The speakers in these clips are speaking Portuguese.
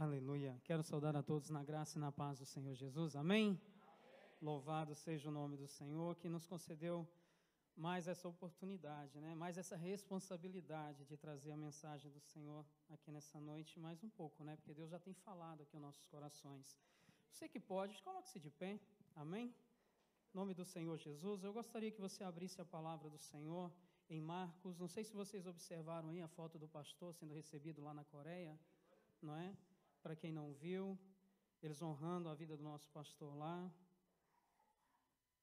Aleluia. Quero saudar a todos na graça e na paz do Senhor Jesus. Amém? Amém? Louvado seja o nome do Senhor que nos concedeu mais essa oportunidade, né? mais essa responsabilidade de trazer a mensagem do Senhor aqui nessa noite, mais um pouco, né? porque Deus já tem falado aqui aos nossos corações. Você que pode, coloque-se de pé. Amém? Em nome do Senhor Jesus, eu gostaria que você abrisse a palavra do Senhor em Marcos. Não sei se vocês observaram aí a foto do pastor sendo recebido lá na Coreia, não é? Para quem não viu, eles honrando a vida do nosso pastor lá.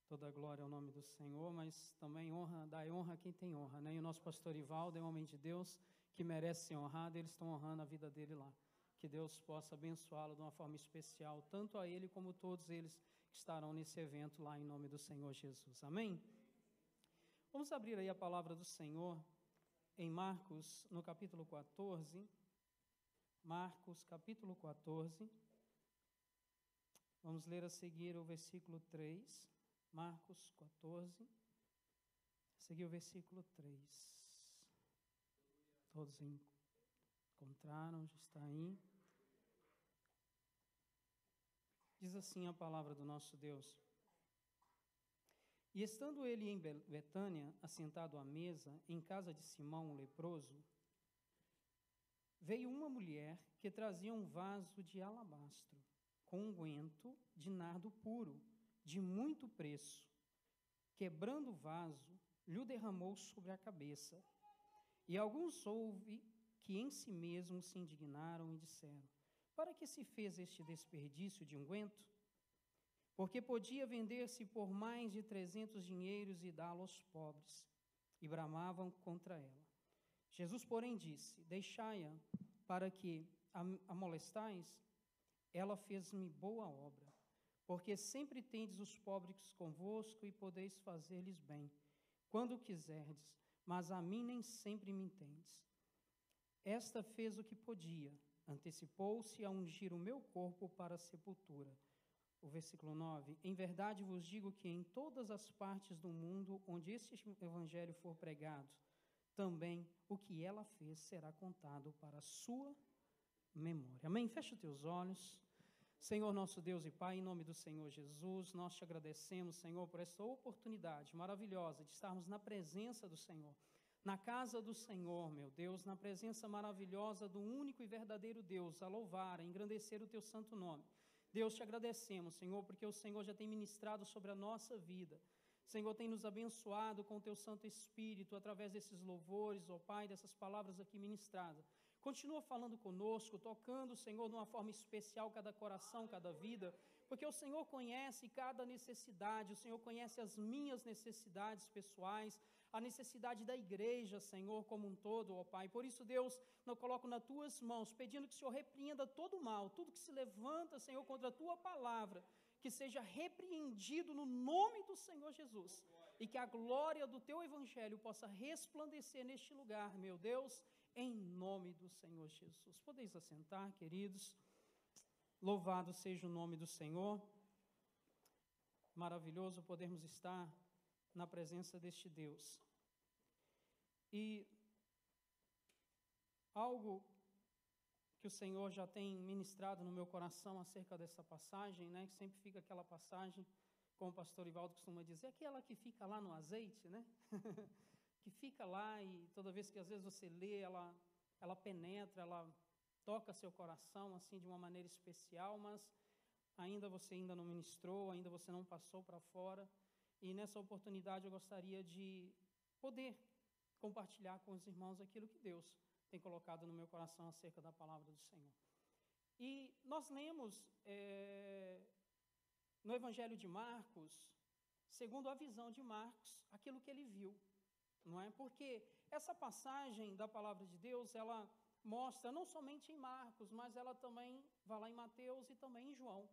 Toda glória ao nome do Senhor, mas também honra, dá honra a quem tem honra, né? E o nosso pastor Ivaldo é um homem de Deus que merece ser honrado, eles estão honrando a vida dele lá. Que Deus possa abençoá-lo de uma forma especial, tanto a ele como todos eles que estarão nesse evento lá em nome do Senhor Jesus. Amém? Vamos abrir aí a palavra do Senhor em Marcos, no capítulo 14. Marcos capítulo 14. Vamos ler a seguir o versículo 3. Marcos 14. A seguir o versículo 3. Todos encontraram, já está aí. Diz assim a palavra do nosso Deus. E estando ele em Betânia, assentado à mesa, em casa de Simão, o leproso, veio uma mulher que trazia um vaso de alabastro com unguento de nardo puro, de muito preço. Quebrando o vaso, lhe derramou sobre a cabeça. E alguns houve que em si mesmos se indignaram e disseram: Para que se fez este desperdício de unguento? Porque podia vender-se por mais de trezentos dinheiros e dá-lo aos pobres. E bramavam contra ela. Jesus, porém, disse: Deixai-a, para que a molestais. Ela fez-me boa obra, porque sempre tendes os pobres convosco e podeis fazer-lhes bem, quando quiserdes, mas a mim nem sempre me entendes. Esta fez o que podia, antecipou-se a ungir o meu corpo para a sepultura. O versículo 9: Em verdade vos digo que em todas as partes do mundo onde este evangelho for pregado, também o que ela fez será contado para a sua memória. Amém? Fecha os teus olhos. Senhor nosso Deus e Pai, em nome do Senhor Jesus, nós te agradecemos, Senhor, por essa oportunidade maravilhosa de estarmos na presença do Senhor, na casa do Senhor, meu Deus, na presença maravilhosa do único e verdadeiro Deus, a louvar, a engrandecer o teu santo nome. Deus, te agradecemos, Senhor, porque o Senhor já tem ministrado sobre a nossa vida. Senhor, tem nos abençoado com o teu Santo Espírito através desses louvores, ó Pai, dessas palavras aqui ministradas. Continua falando conosco, tocando, Senhor, de uma forma especial cada coração, cada vida, porque o Senhor conhece cada necessidade, o Senhor conhece as minhas necessidades pessoais, a necessidade da igreja, Senhor, como um todo, ó Pai. Por isso, Deus, eu coloco nas tuas mãos, pedindo que o Senhor repreenda todo o mal, tudo que se levanta, Senhor, contra a tua palavra que seja repreendido no nome do Senhor Jesus e que a glória do teu evangelho possa resplandecer neste lugar, meu Deus, em nome do Senhor Jesus. Podeis assentar, queridos. Louvado seja o nome do Senhor. Maravilhoso podermos estar na presença deste Deus. E algo que o Senhor já tem ministrado no meu coração acerca dessa passagem, né? Que sempre fica aquela passagem, como o pastor Ivaldo costuma dizer, aquela que fica lá no azeite, né? que fica lá e toda vez que às vezes você lê, ela, ela penetra, ela toca seu coração assim de uma maneira especial, mas ainda você ainda não ministrou, ainda você não passou para fora. E nessa oportunidade eu gostaria de poder compartilhar com os irmãos aquilo que Deus tem colocado no meu coração acerca da palavra do Senhor. E nós lemos é, no Evangelho de Marcos, segundo a visão de Marcos, aquilo que ele viu, não é? Porque essa passagem da palavra de Deus, ela mostra não somente em Marcos, mas ela também vai lá em Mateus e também em João.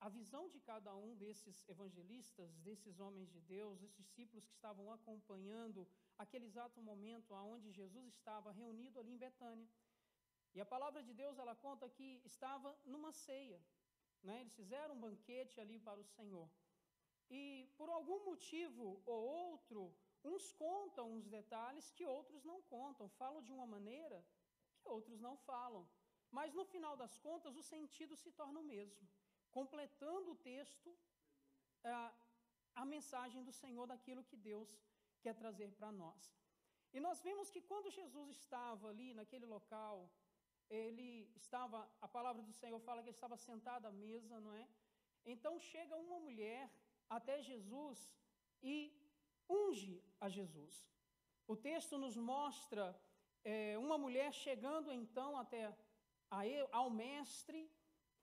A visão de cada um desses evangelistas, desses homens de Deus, esses discípulos que estavam acompanhando aquele exato momento onde Jesus estava reunido ali em Betânia. E a palavra de Deus, ela conta que estava numa ceia. Né? Eles fizeram um banquete ali para o Senhor. E por algum motivo ou outro, uns contam uns detalhes que outros não contam. Falam de uma maneira que outros não falam. mas no final das contas o sentido se torna o mesmo, completando o texto, a, a mensagem do Senhor daquilo que Deus quer trazer para nós. E nós vemos que quando Jesus estava ali naquele local, ele estava, a palavra do Senhor fala que ele estava sentado à mesa, não é? Então chega uma mulher até Jesus e unge a Jesus. O texto nos mostra é, uma mulher chegando então até a, ao mestre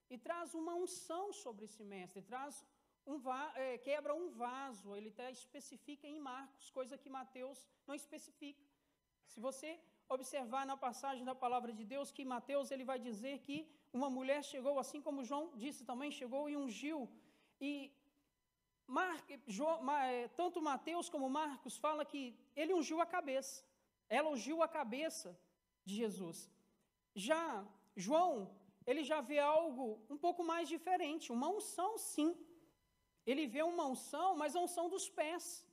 e traz uma unção sobre esse mestre, traz um é, quebra um vaso, ele até especifica em Marcos, coisa que Mateus não especifica. Se você observar na passagem da palavra de Deus, que Mateus ele vai dizer que uma mulher chegou, assim como João disse também, chegou e ungiu. E Mar, João, é, tanto Mateus como Marcos fala que ele ungiu a cabeça. Ela ungiu a cabeça de Jesus. Já João, ele já vê algo um pouco mais diferente, uma unção, sim. Ele vê uma unção, mas a unção dos pés.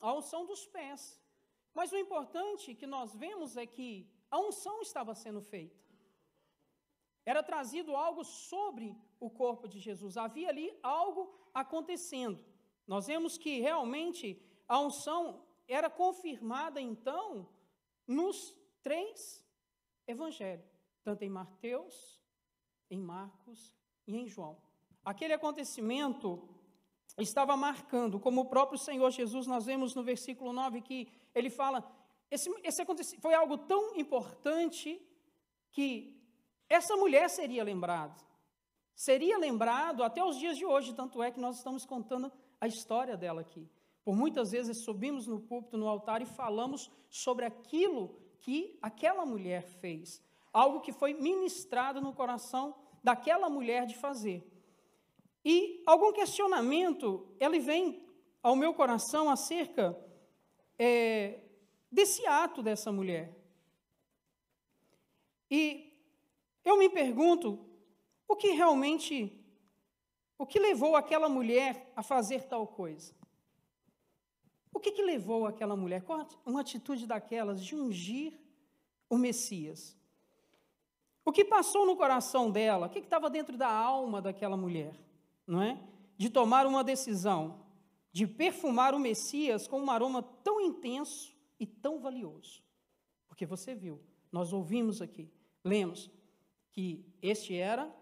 A unção dos pés. Mas o importante que nós vemos é que a unção estava sendo feita. Era trazido algo sobre o corpo de Jesus. Havia ali algo acontecendo. Nós vemos que realmente a unção era confirmada então nos três evangelhos, tanto em Mateus, em Marcos e em João. Aquele acontecimento estava marcando, como o próprio Senhor Jesus, nós vemos no versículo 9 que ele fala: esse, esse foi algo tão importante que essa mulher seria lembrada seria lembrado até os dias de hoje, tanto é que nós estamos contando a história dela aqui. Por muitas vezes subimos no púlpito, no altar e falamos sobre aquilo que aquela mulher fez, algo que foi ministrado no coração daquela mulher de fazer. E algum questionamento, ele vem ao meu coração acerca é, desse ato dessa mulher. E eu me pergunto o que realmente, o que levou aquela mulher a fazer tal coisa? O que, que levou aquela mulher? Uma atitude daquelas de ungir o Messias? O que passou no coração dela? O que estava dentro da alma daquela mulher? Não é? De tomar uma decisão, de perfumar o Messias com um aroma tão intenso e tão valioso. Porque você viu, nós ouvimos aqui, lemos, que este era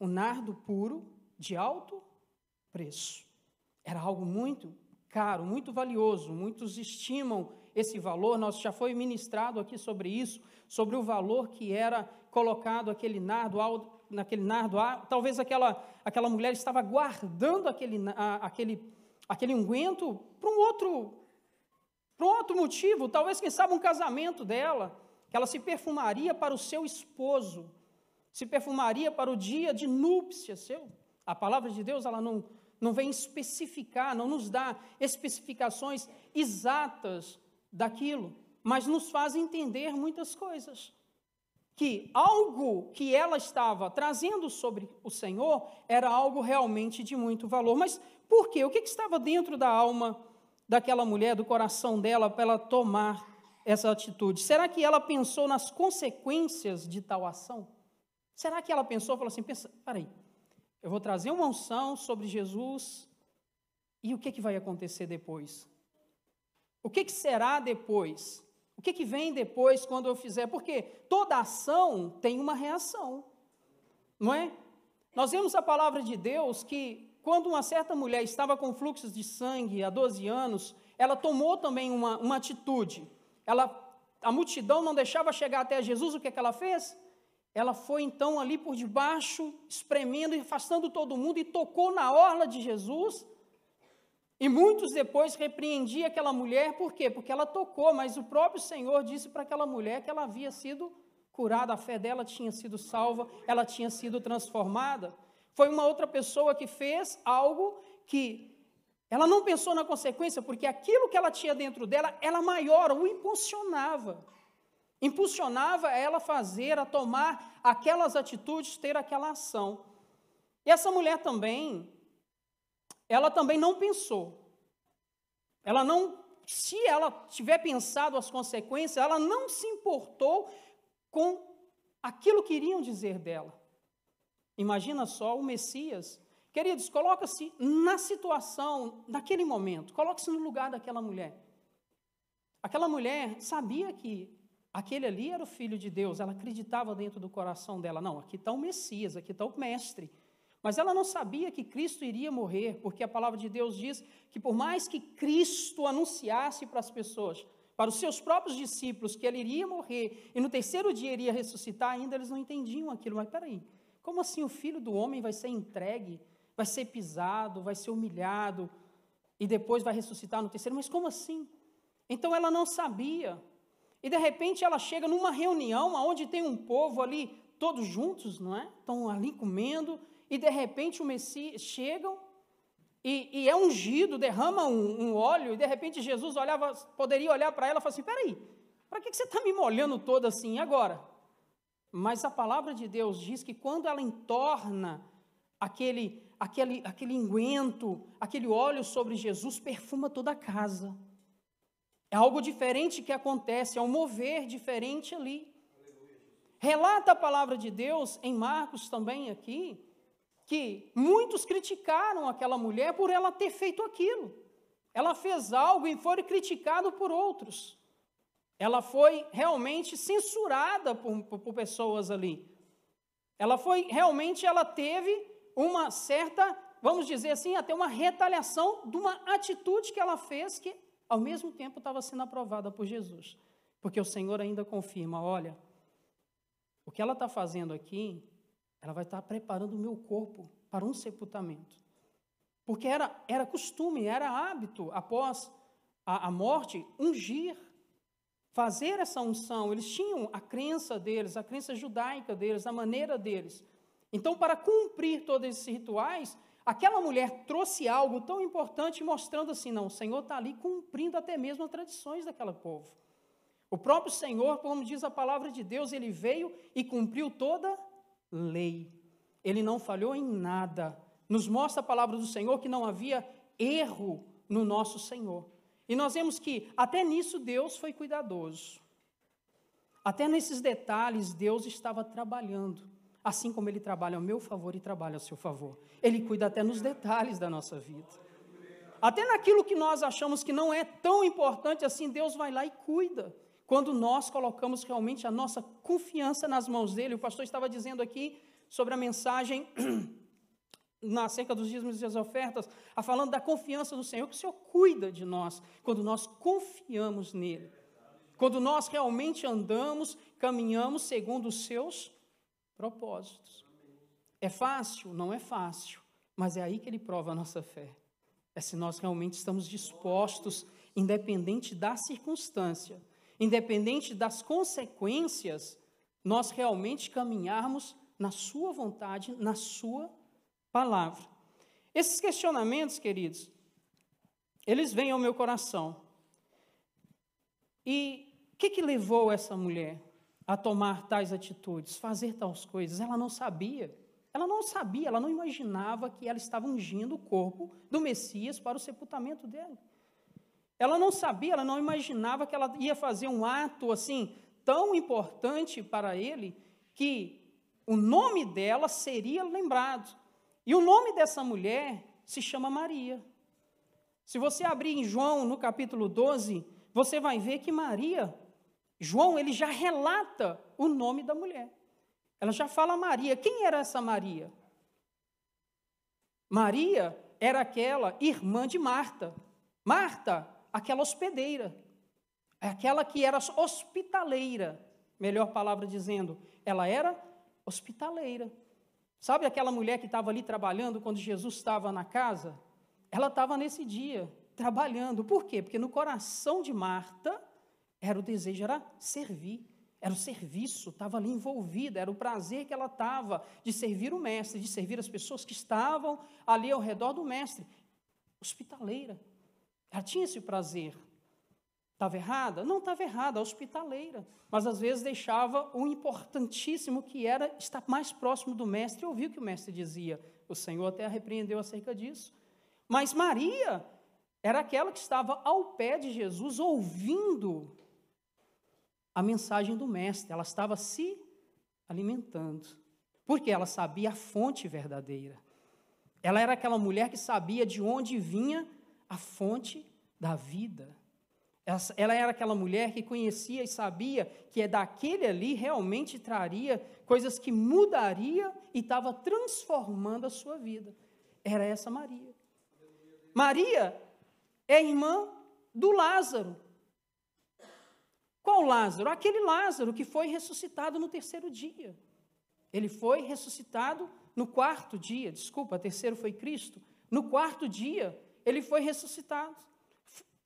um nardo puro de alto preço. Era algo muito caro, muito valioso. Muitos estimam esse valor. Nós já foi ministrado aqui sobre isso, sobre o valor que era colocado aquele nardo, naquele nardo. Talvez aquela, aquela mulher estava guardando aquele, aquele, aquele unguento para um outro para um outro motivo, talvez quem sabe um casamento dela, que ela se perfumaria para o seu esposo se perfumaria para o dia de núpcia seu. A palavra de Deus, ela não, não vem especificar, não nos dá especificações exatas daquilo, mas nos faz entender muitas coisas. Que algo que ela estava trazendo sobre o Senhor era algo realmente de muito valor. Mas por quê? O que, estava dentro da alma daquela mulher, do coração dela, para ela tomar essa atitude? Será que ela pensou nas consequências de tal ação? Será que ela pensou, falou assim, pensa, peraí, eu vou trazer uma unção sobre Jesus e o que, que vai acontecer depois? O que, que será depois? O que, que vem depois quando eu fizer? Porque toda ação tem uma reação, não é? Nós vemos a palavra de Deus que quando uma certa mulher estava com fluxos de sangue há 12 anos, ela tomou também uma, uma atitude. Ela, a multidão não deixava chegar até Jesus, o que, que ela fez? Ela foi então ali por debaixo, espremendo e afastando todo mundo, e tocou na orla de Jesus. E muitos depois repreendiam aquela mulher, por quê? Porque ela tocou, mas o próprio Senhor disse para aquela mulher que ela havia sido curada, a fé dela tinha sido salva, ela tinha sido transformada. Foi uma outra pessoa que fez algo que ela não pensou na consequência, porque aquilo que ela tinha dentro dela era maior, o impulsionava impulsionava ela a fazer, a tomar aquelas atitudes, ter aquela ação. E essa mulher também, ela também não pensou. Ela não, se ela tiver pensado as consequências, ela não se importou com aquilo que iriam dizer dela. Imagina só o Messias. Queridos, coloca-se na situação, naquele momento, coloque-se no lugar daquela mulher. Aquela mulher sabia que aquele ali era o filho de Deus, ela acreditava dentro do coração dela. Não, aqui está o Messias, aqui está o Mestre. Mas ela não sabia que Cristo iria morrer, porque a palavra de Deus diz que por mais que Cristo anunciasse para as pessoas, para os seus próprios discípulos, que ele iria morrer e no terceiro dia iria ressuscitar, ainda eles não entendiam aquilo. Mas peraí, como assim o filho do homem vai ser entregue, vai ser pisado, vai ser humilhado e depois vai ressuscitar no terceiro? Mas como assim? Então ela não sabia. E de repente ela chega numa reunião onde tem um povo ali, todos juntos, não é? Estão ali comendo, e de repente o Messias chegam e, e é ungido, derrama um, um, óleo, e de repente Jesus olhava, poderia olhar para ela e falar assim: peraí, para que, que você está me molhando toda assim agora? Mas a palavra de Deus diz que quando ela entorna aquele, aquele, aquele unguento, aquele óleo sobre Jesus, perfuma toda a casa. É algo diferente que acontece, é um mover diferente ali. Relata a palavra de Deus em Marcos também aqui, que muitos criticaram aquela mulher por ela ter feito aquilo. Ela fez algo e foi criticado por outros. Ela foi realmente censurada por, por, por pessoas ali. Ela foi realmente, ela teve uma certa, vamos dizer assim, até uma retaliação de uma atitude que ela fez que, ao mesmo tempo, estava sendo aprovada por Jesus. Porque o Senhor ainda confirma: olha, o que ela está fazendo aqui ela vai estar preparando o meu corpo para um sepultamento. Porque era, era costume, era hábito, após a, a morte, ungir, fazer essa unção. Eles tinham a crença deles, a crença judaica deles, a maneira deles. Então, para cumprir todos esses rituais, aquela mulher trouxe algo tão importante, mostrando assim: não, o Senhor está ali cumprindo até mesmo as tradições daquele povo. O próprio Senhor, como diz a palavra de Deus, ele veio e cumpriu toda lei. Ele não falhou em nada. Nos mostra a palavra do Senhor que não havia erro no nosso Senhor. E nós vemos que até nisso Deus foi cuidadoso. Até nesses detalhes Deus estava trabalhando, assim como ele trabalha ao meu favor e trabalha ao seu favor. Ele cuida até nos detalhes da nossa vida. Até naquilo que nós achamos que não é tão importante assim, Deus vai lá e cuida. Quando nós colocamos realmente a nossa confiança nas mãos dele, o pastor estava dizendo aqui sobre a mensagem na acerca dos dízimos e das ofertas, a falando da confiança no Senhor, que o Senhor cuida de nós quando nós confiamos nele. Quando nós realmente andamos, caminhamos segundo os seus propósitos. É fácil? Não é fácil, mas é aí que ele prova a nossa fé. É se nós realmente estamos dispostos, independente da circunstância, independente das consequências, nós realmente caminharmos na Sua vontade, na Sua palavra. Esses questionamentos, queridos, eles vêm ao meu coração. E o que, que levou essa mulher a tomar tais atitudes, fazer tais coisas? Ela não sabia. Ela não sabia, ela não imaginava que ela estava ungindo o corpo do Messias para o sepultamento dela. Ela não sabia, ela não imaginava que ela ia fazer um ato assim tão importante para ele que o nome dela seria lembrado. E o nome dessa mulher se chama Maria. Se você abrir em João no capítulo 12, você vai ver que Maria, João, ele já relata o nome da mulher. Ela já fala Maria. Quem era essa Maria? Maria era aquela irmã de Marta. Marta aquela hospedeira, aquela que era hospitaleira, melhor palavra dizendo, ela era hospitaleira. Sabe aquela mulher que estava ali trabalhando quando Jesus estava na casa? Ela estava nesse dia trabalhando. Por quê? Porque no coração de Marta era o desejo, era servir, era o serviço, estava ali envolvida, era o prazer que ela estava de servir o mestre, de servir as pessoas que estavam ali ao redor do mestre. Hospitaleira. Ela tinha esse prazer. Estava errada? Não estava errada, hospitaleira. Mas às vezes deixava o importantíssimo que era estar mais próximo do mestre e ouvir o que o mestre dizia. O Senhor até a repreendeu acerca disso. Mas Maria era aquela que estava ao pé de Jesus, ouvindo a mensagem do mestre. Ela estava se alimentando. Porque ela sabia a fonte verdadeira. Ela era aquela mulher que sabia de onde vinha a fonte da vida. Ela era aquela mulher que conhecia e sabia que é daquele ali realmente traria coisas que mudaria e estava transformando a sua vida. Era essa Maria. Maria é irmã do Lázaro. Qual Lázaro? Aquele Lázaro que foi ressuscitado no terceiro dia. Ele foi ressuscitado no quarto dia, desculpa, terceiro foi Cristo. No quarto dia, ele foi ressuscitado.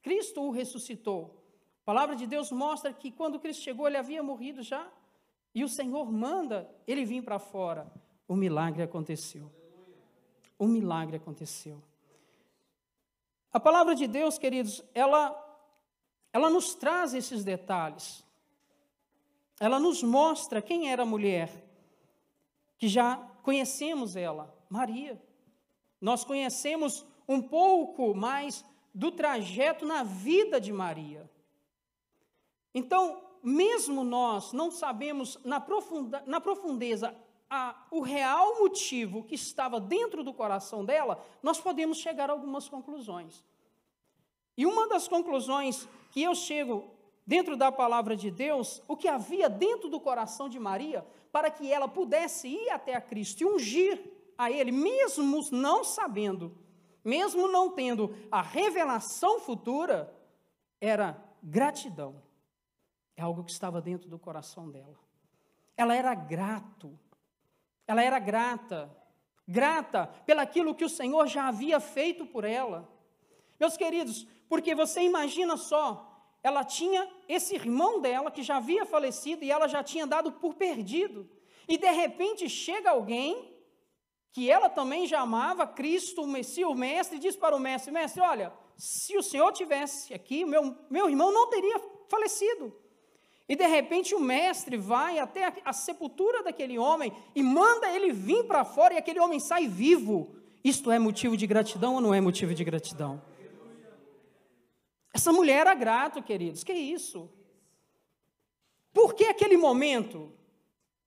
Cristo o ressuscitou. A palavra de Deus mostra que quando Cristo chegou, ele havia morrido já. E o Senhor manda ele vir para fora. O milagre aconteceu. O milagre aconteceu. A palavra de Deus, queridos, ela, ela nos traz esses detalhes. Ela nos mostra quem era a mulher, que já conhecemos ela, Maria. Nós conhecemos um pouco mais do trajeto na vida de Maria. Então, mesmo nós não sabemos na, profunda, na profundeza a, o real motivo que estava dentro do coração dela, nós podemos chegar a algumas conclusões. E uma das conclusões que eu chego dentro da palavra de Deus, o que havia dentro do coração de Maria, para que ela pudesse ir até a Cristo e ungir a Ele, mesmo não sabendo, mesmo não tendo a revelação futura, era gratidão. É algo que estava dentro do coração dela. Ela era grato ela era grata, grata pelaquilo que o Senhor já havia feito por ela. Meus queridos, porque você imagina só, ela tinha esse irmão dela que já havia falecido e ela já tinha dado por perdido. E de repente chega alguém que ela também já amava, Cristo, o Messias, o mestre, e diz para o mestre: Mestre, olha, se o senhor tivesse aqui, meu, meu irmão não teria falecido. E de repente o mestre vai até a, a sepultura daquele homem e manda ele vir para fora e aquele homem sai vivo. Isto é motivo de gratidão ou não é motivo de gratidão? Essa mulher era grata, queridos. Que isso? Por que aquele momento?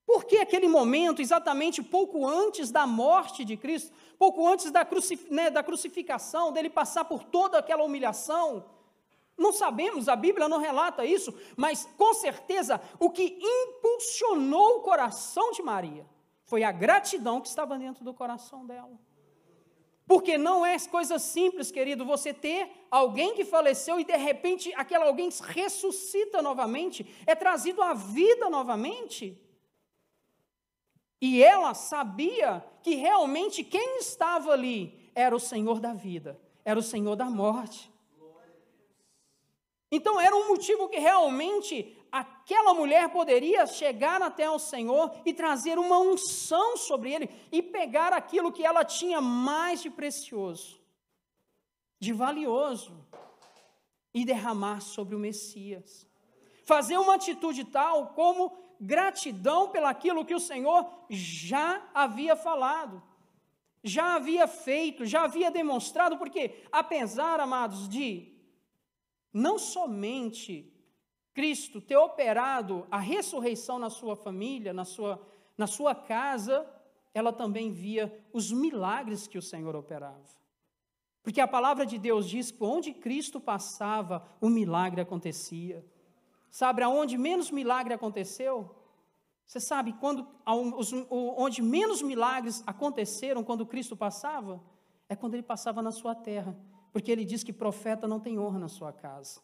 Por que aquele momento, exatamente pouco antes da morte de Cristo, pouco antes da, crucif né, da crucificação, dele passar por toda aquela humilhação? Não sabemos, a Bíblia não relata isso, mas com certeza o que impulsionou o coração de Maria foi a gratidão que estava dentro do coração dela. Porque não é coisa simples, querido, você ter alguém que faleceu e de repente aquele alguém ressuscita novamente, é trazido à vida novamente. E ela sabia que realmente quem estava ali era o Senhor da vida, era o Senhor da morte. Então era um motivo que realmente aquela mulher poderia chegar até o Senhor e trazer uma unção sobre ele e pegar aquilo que ela tinha mais de precioso, de valioso, e derramar sobre o Messias. Fazer uma atitude tal como gratidão pelaquilo que o Senhor já havia falado, já havia feito, já havia demonstrado, porque apesar, amados, de não somente Cristo ter operado a ressurreição na sua família, na sua, na sua casa, ela também via os milagres que o Senhor operava. Porque a palavra de Deus diz que onde Cristo passava, o milagre acontecia. Sabe aonde menos milagre aconteceu? Você sabe quando, onde menos milagres aconteceram quando Cristo passava? É quando ele passava na sua terra porque ele diz que profeta não tem honra na sua casa.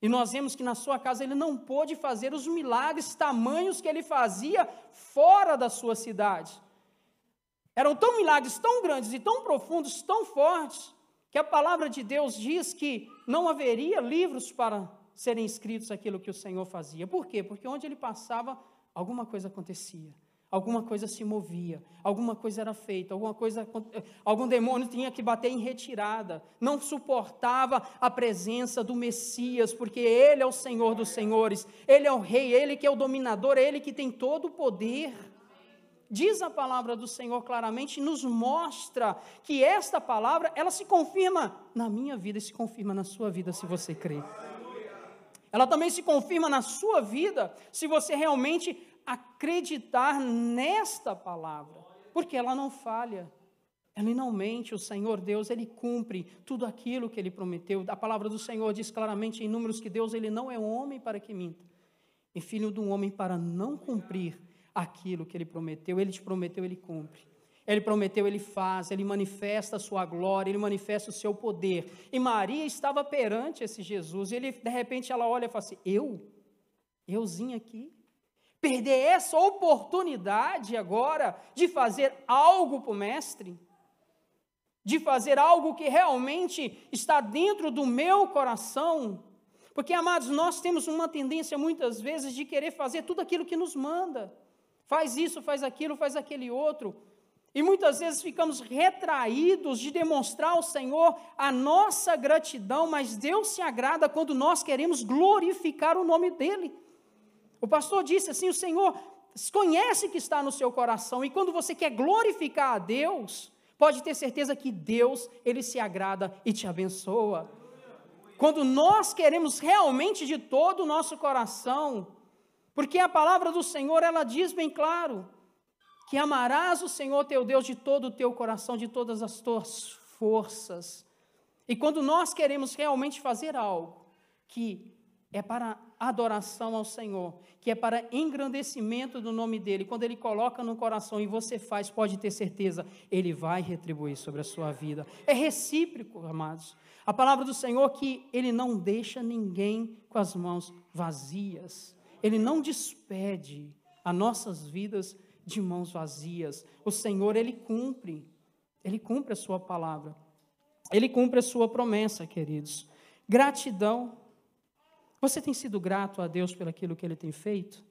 E nós vemos que na sua casa ele não pôde fazer os milagres tamanhos que ele fazia fora da sua cidade. Eram tão milagres tão grandes e tão profundos, tão fortes, que a palavra de Deus diz que não haveria livros para serem escritos aquilo que o Senhor fazia. Por quê? Porque onde ele passava, alguma coisa acontecia alguma coisa se movia, alguma coisa era feita, alguma coisa, algum demônio tinha que bater em retirada, não suportava a presença do Messias, porque ele é o Senhor dos senhores, ele é o rei, ele que é o dominador, ele que tem todo o poder. Diz a palavra do Senhor claramente, nos mostra que esta palavra, ela se confirma na minha vida e se confirma na sua vida, se você crê. Ela também se confirma na sua vida, se você realmente acreditar nesta palavra, porque ela não falha. Ele não mente, o Senhor Deus, ele cumpre tudo aquilo que ele prometeu. A palavra do Senhor diz claramente em números que Deus ele não é homem para que minta, e filho de um homem para não cumprir aquilo que ele prometeu. Ele te prometeu, ele cumpre. Ele prometeu, ele faz, ele manifesta a sua glória, ele manifesta o seu poder. E Maria estava perante esse Jesus, e ele, de repente ela olha e fala assim: Eu? Euzinho aqui? Perder essa oportunidade agora de fazer algo para o Mestre? De fazer algo que realmente está dentro do meu coração? Porque, amados, nós temos uma tendência muitas vezes de querer fazer tudo aquilo que nos manda. Faz isso, faz aquilo, faz aquele outro. E muitas vezes ficamos retraídos de demonstrar ao Senhor a nossa gratidão, mas Deus se agrada quando nós queremos glorificar o nome dEle. O pastor disse assim: o Senhor conhece que está no seu coração, e quando você quer glorificar a Deus, pode ter certeza que Deus, Ele se agrada e te abençoa. Quando nós queremos realmente de todo o nosso coração, porque a palavra do Senhor, ela diz bem claro, que amarás o Senhor teu Deus de todo o teu coração, de todas as tuas forças. E quando nós queremos realmente fazer algo que é para adoração ao Senhor, que é para engrandecimento do nome dele, quando ele coloca no coração e você faz, pode ter certeza, ele vai retribuir sobre a sua vida. É recíproco, amados. A palavra do Senhor que ele não deixa ninguém com as mãos vazias. Ele não despede as nossas vidas de mãos vazias. O Senhor, Ele cumpre, Ele cumpre a Sua palavra, Ele cumpre a Sua promessa, queridos. Gratidão. Você tem sido grato a Deus pelo aquilo que Ele tem feito?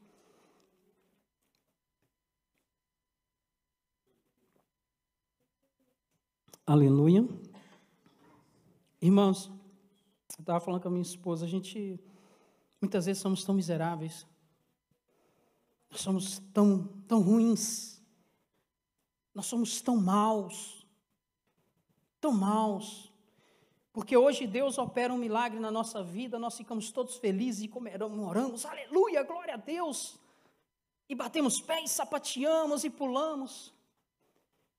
Aleluia. Irmãos, eu estava falando com a minha esposa, a gente muitas vezes somos tão miseráveis nós somos tão, tão ruins. Nós somos tão maus. Tão maus. Porque hoje Deus opera um milagre na nossa vida, nós ficamos todos felizes e comemoramos, aleluia, glória a Deus. E batemos pés, sapateamos e pulamos.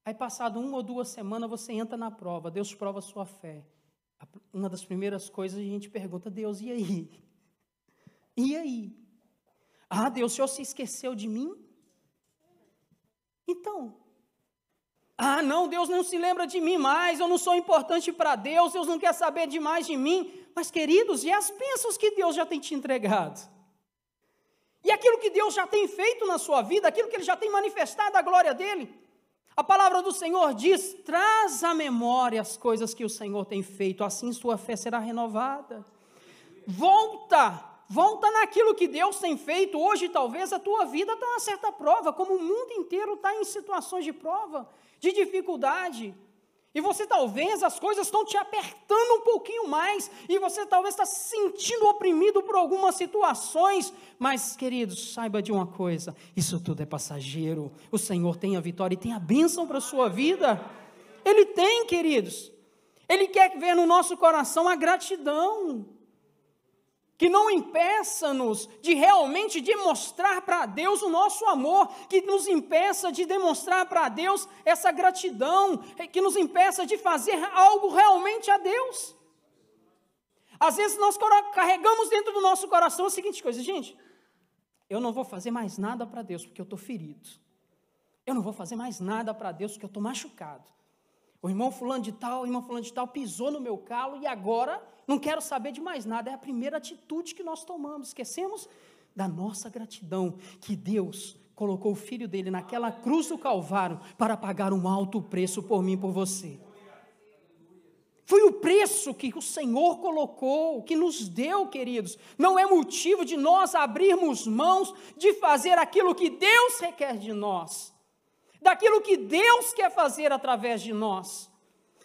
Aí, passado uma ou duas semanas, você entra na prova, Deus prova a sua fé. Uma das primeiras coisas a gente pergunta, Deus, e aí? E aí? Ah, Deus, o Senhor se esqueceu de mim? Então, ah, não, Deus não se lembra de mim mais, eu não sou importante para Deus, Deus não quer saber de mais de mim. Mas, queridos, e as bênçãos que Deus já tem te entregado? E aquilo que Deus já tem feito na sua vida, aquilo que Ele já tem manifestado a glória dEle? A palavra do Senhor diz: traz à memória as coisas que o Senhor tem feito, assim sua fé será renovada. Volta Volta naquilo que Deus tem feito. Hoje, talvez, a tua vida está uma certa prova, como o mundo inteiro está em situações de prova, de dificuldade. E você talvez as coisas estão te apertando um pouquinho mais, e você talvez está se sentindo oprimido por algumas situações, mas, queridos, saiba de uma coisa: isso tudo é passageiro. O Senhor tem a vitória e tem a bênção para a sua vida. Ele tem, queridos. Ele quer ver no nosso coração a gratidão que não impeça-nos de realmente demonstrar para Deus o nosso amor, que nos impeça de demonstrar para Deus essa gratidão, que nos impeça de fazer algo realmente a Deus. Às vezes nós carregamos dentro do nosso coração a seguinte coisa, gente, eu não vou fazer mais nada para Deus porque eu estou ferido. Eu não vou fazer mais nada para Deus porque eu estou machucado. O irmão fulano de tal, o irmão fulano de tal pisou no meu calo e agora não quero saber de mais nada. É a primeira atitude que nós tomamos. Esquecemos da nossa gratidão que Deus colocou o filho dele naquela cruz do Calvário para pagar um alto preço por mim e por você. Foi o preço que o Senhor colocou, que nos deu, queridos. Não é motivo de nós abrirmos mãos de fazer aquilo que Deus requer de nós daquilo que Deus quer fazer através de nós,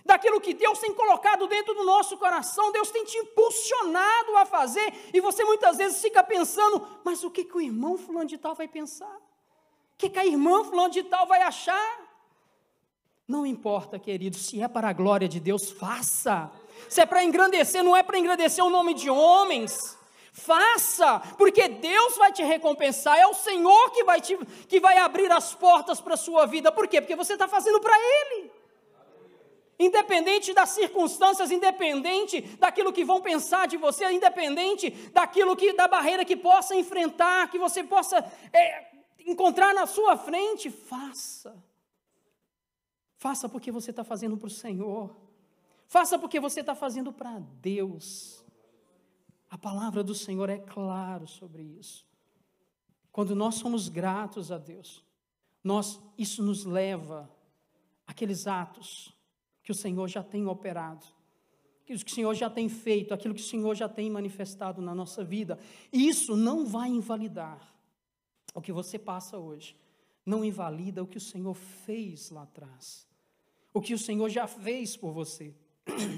daquilo que Deus tem colocado dentro do nosso coração, Deus tem te impulsionado a fazer, e você muitas vezes fica pensando, mas o que, que o irmão fulano de tal vai pensar? O que, que a irmã fulano de tal vai achar? Não importa, querido, se é para a glória de Deus, faça. Se é para engrandecer, não é para engrandecer o nome de homens, Faça, porque Deus vai te recompensar, é o Senhor que vai, te, que vai abrir as portas para a sua vida. Por quê? Porque você está fazendo para Ele. Independente das circunstâncias, independente daquilo que vão pensar de você, independente daquilo que da barreira que possa enfrentar, que você possa é, encontrar na sua frente, faça. Faça porque você está fazendo para o Senhor. Faça porque você está fazendo para Deus. A palavra do Senhor é claro sobre isso. Quando nós somos gratos a Deus, nós isso nos leva àqueles atos que o Senhor já tem operado, que o Senhor já tem feito, aquilo que o Senhor já tem manifestado na nossa vida. Isso não vai invalidar o que você passa hoje. Não invalida o que o Senhor fez lá atrás. O que o Senhor já fez por você.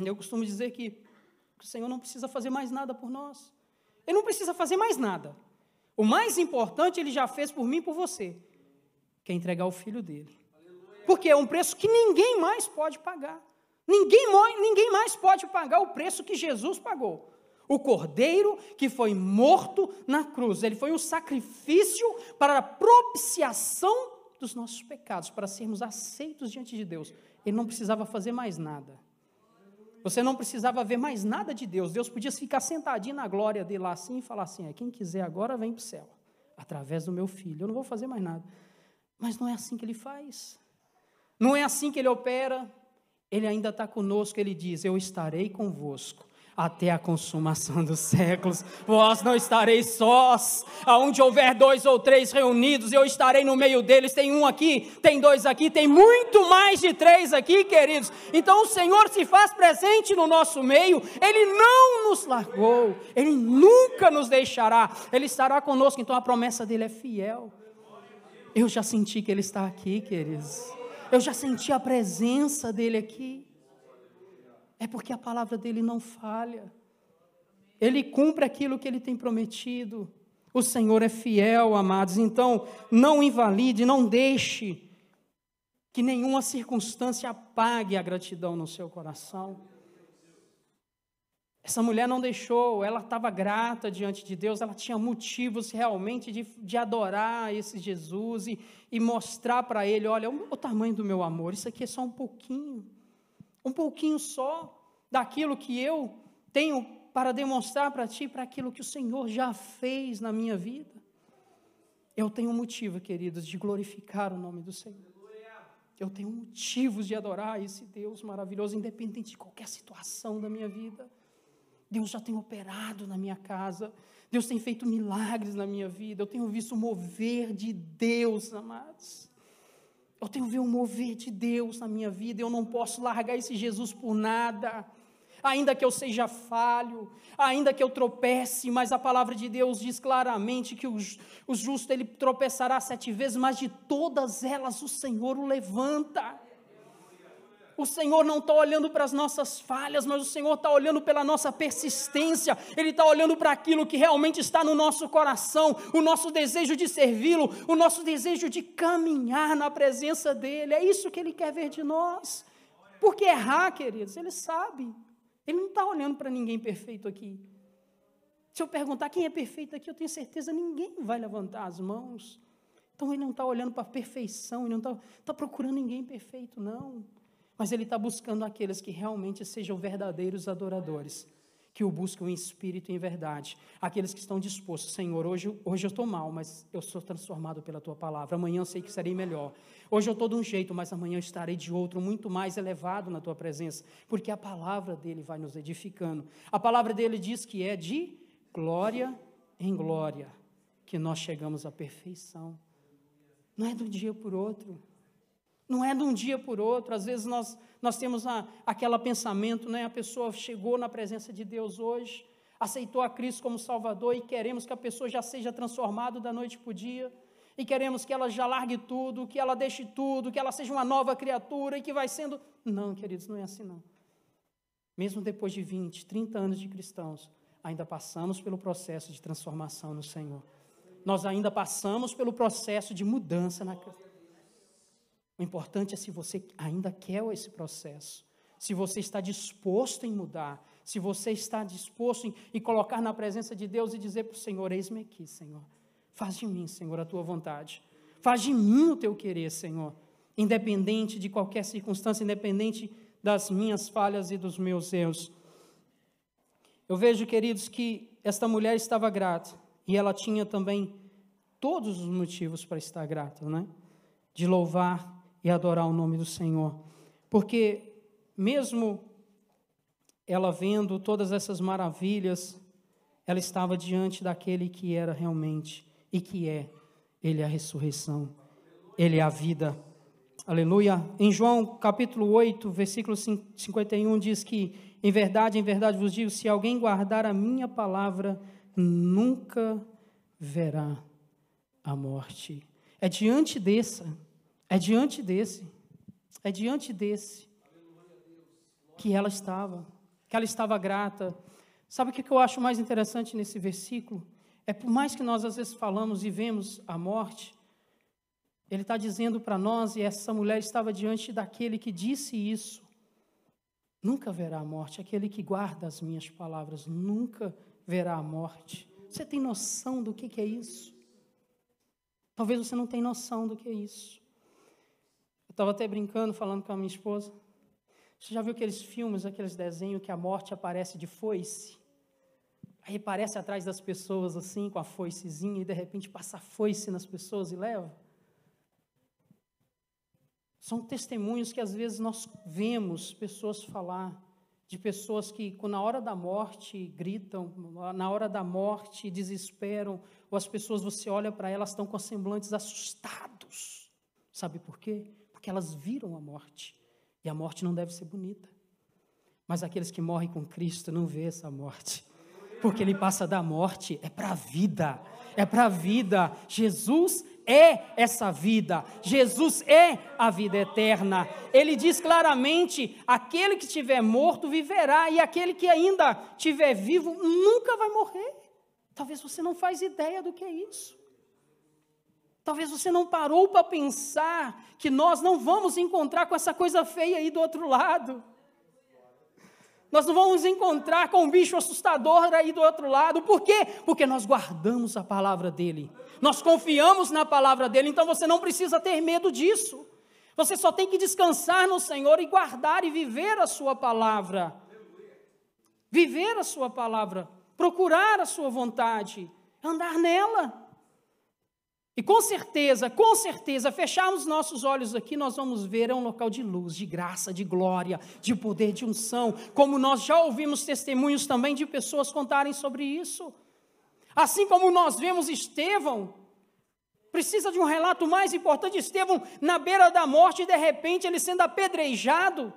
Eu costumo dizer que o Senhor não precisa fazer mais nada por nós. Ele não precisa fazer mais nada. O mais importante ele já fez por mim e por você, que é entregar o filho dele. Porque é um preço que ninguém mais pode pagar. Ninguém, ninguém mais pode pagar o preço que Jesus pagou. O cordeiro que foi morto na cruz. Ele foi um sacrifício para a propiciação dos nossos pecados, para sermos aceitos diante de Deus. Ele não precisava fazer mais nada. Você não precisava ver mais nada de Deus. Deus podia ficar sentadinho na glória dele lá assim e falar assim: é, quem quiser agora vem para o céu, através do meu filho. Eu não vou fazer mais nada. Mas não é assim que ele faz. Não é assim que ele opera. Ele ainda está conosco. Ele diz: Eu estarei convosco até a consumação dos séculos. Vós não estareis sós, aonde houver dois ou três reunidos, eu estarei no meio deles. Tem um aqui, tem dois aqui, tem muito mais de três aqui, queridos. Então o Senhor se faz presente no nosso meio, Ele não nos largou, Ele nunca nos deixará, Ele estará conosco. Então a promessa dele é fiel. Eu já senti que Ele está aqui, queridos. Eu já senti a presença dele aqui. É porque a palavra dele não falha. Ele cumpre aquilo que ele tem prometido. O Senhor é fiel, amados. Então, não invalide, não deixe que nenhuma circunstância apague a gratidão no seu coração. Essa mulher não deixou, ela estava grata diante de Deus, ela tinha motivos realmente de, de adorar esse Jesus e, e mostrar para ele: olha, o, tamanho do meu amor, isso aqui é só um pouquinho um pouquinho só daquilo que eu tenho para demonstrar para ti, para aquilo que o Senhor já fez na minha vida. Eu tenho motivo, queridos, de glorificar o nome do Senhor. Eu tenho motivos de adorar esse Deus maravilhoso, independente de qualquer situação da minha vida. Deus já tem operado na minha casa. Deus tem feito milagres na minha vida. Eu tenho visto o mover de Deus, amados. Eu tenho ver o mover de Deus na minha vida, eu não posso largar esse Jesus por nada. Ainda que eu seja falho, ainda que eu tropece, mas a palavra de Deus diz claramente que o, o justo ele tropeçará sete vezes, mas de todas elas o Senhor o levanta. O Senhor não está olhando para as nossas falhas, mas o Senhor está olhando pela nossa persistência, Ele está olhando para aquilo que realmente está no nosso coração, o nosso desejo de servi-lo, o nosso desejo de caminhar na presença dEle. É isso que Ele quer ver de nós. Porque errar, queridos, Ele sabe. Ele não está olhando para ninguém perfeito aqui. Se eu perguntar quem é perfeito aqui, eu tenho certeza ninguém vai levantar as mãos. Então ele não está olhando para a perfeição, ele não está tá procurando ninguém perfeito, não. Mas Ele está buscando aqueles que realmente sejam verdadeiros adoradores, que o buscam em espírito e em verdade. Aqueles que estão dispostos, Senhor, hoje, hoje eu estou mal, mas eu sou transformado pela Tua palavra. Amanhã eu sei que serei melhor. Hoje eu estou de um jeito, mas amanhã eu estarei de outro, muito mais elevado na Tua presença, porque a palavra dele vai nos edificando. A palavra dele diz que é de glória em glória que nós chegamos à perfeição. Não é de um dia por outro. Não é de um dia por outro. Às vezes nós, nós temos a, aquele pensamento, né? A pessoa chegou na presença de Deus hoje, aceitou a Cristo como Salvador e queremos que a pessoa já seja transformada da noite para o dia. E queremos que ela já largue tudo, que ela deixe tudo, que ela seja uma nova criatura e que vai sendo. Não, queridos, não é assim não. Mesmo depois de 20, 30 anos de cristãos, ainda passamos pelo processo de transformação no Senhor. Nós ainda passamos pelo processo de mudança na o importante é se você ainda quer esse processo, se você está disposto em mudar, Se você está disposto em, em colocar na presença de Deus e dizer para o Senhor: Eis-me aqui, Senhor. Faz de mim, Senhor, a tua vontade. Faz de mim o teu querer, Senhor. Independente de qualquer circunstância, independente das minhas falhas e dos meus erros. Eu vejo, queridos, que esta mulher estava grata e ela tinha também todos os motivos para estar grata, né? De louvar e adorar o nome do Senhor. Porque mesmo ela vendo todas essas maravilhas, ela estava diante daquele que era realmente e que é. Ele é a ressurreição, ele é a vida. Aleluia. Em João capítulo 8, versículo 51 diz que em verdade, em verdade vos digo: se alguém guardar a minha palavra, nunca verá a morte. É diante dessa, é diante desse, é diante desse que ela estava, que ela estava grata. Sabe o que eu acho mais interessante nesse versículo? É por mais que nós às vezes falamos e vemos a morte, ele está dizendo para nós, e essa mulher estava diante daquele que disse isso, nunca verá a morte. Aquele que guarda as minhas palavras nunca verá a morte. Você tem noção do que, que é isso? Talvez você não tenha noção do que é isso. Estava até brincando, falando com a minha esposa. Você já viu aqueles filmes, aqueles desenhos que a morte aparece de foice? Aí aparece atrás das pessoas assim, com a foicezinha, e de repente passa a foice nas pessoas e leva? São testemunhos que às vezes nós vemos pessoas falar, de pessoas que, na hora da morte, gritam, na hora da morte, desesperam, ou as pessoas, você olha para elas, estão com semblantes assustados. Sabe por quê? Porque elas viram a morte. E a morte não deve ser bonita. Mas aqueles que morrem com Cristo não vê essa morte. Porque ele passa da morte, é para a vida. É para a vida. Jesus é essa vida. Jesus é a vida eterna. Ele diz claramente: aquele que estiver morto viverá, e aquele que ainda estiver vivo nunca vai morrer. Talvez você não faz ideia do que é isso. Talvez você não parou para pensar que nós não vamos encontrar com essa coisa feia aí do outro lado. Nós não vamos encontrar com um bicho assustador aí do outro lado. Por quê? Porque nós guardamos a palavra dele. Nós confiamos na palavra dele, então você não precisa ter medo disso. Você só tem que descansar no Senhor e guardar e viver a sua palavra. Viver a sua palavra, procurar a sua vontade, andar nela. E com certeza, com certeza, fecharmos nossos olhos aqui, nós vamos ver é um local de luz, de graça, de glória, de poder, de unção, como nós já ouvimos testemunhos também de pessoas contarem sobre isso. Assim como nós vemos Estevão, precisa de um relato mais importante: Estevão na beira da morte, de repente ele sendo apedrejado.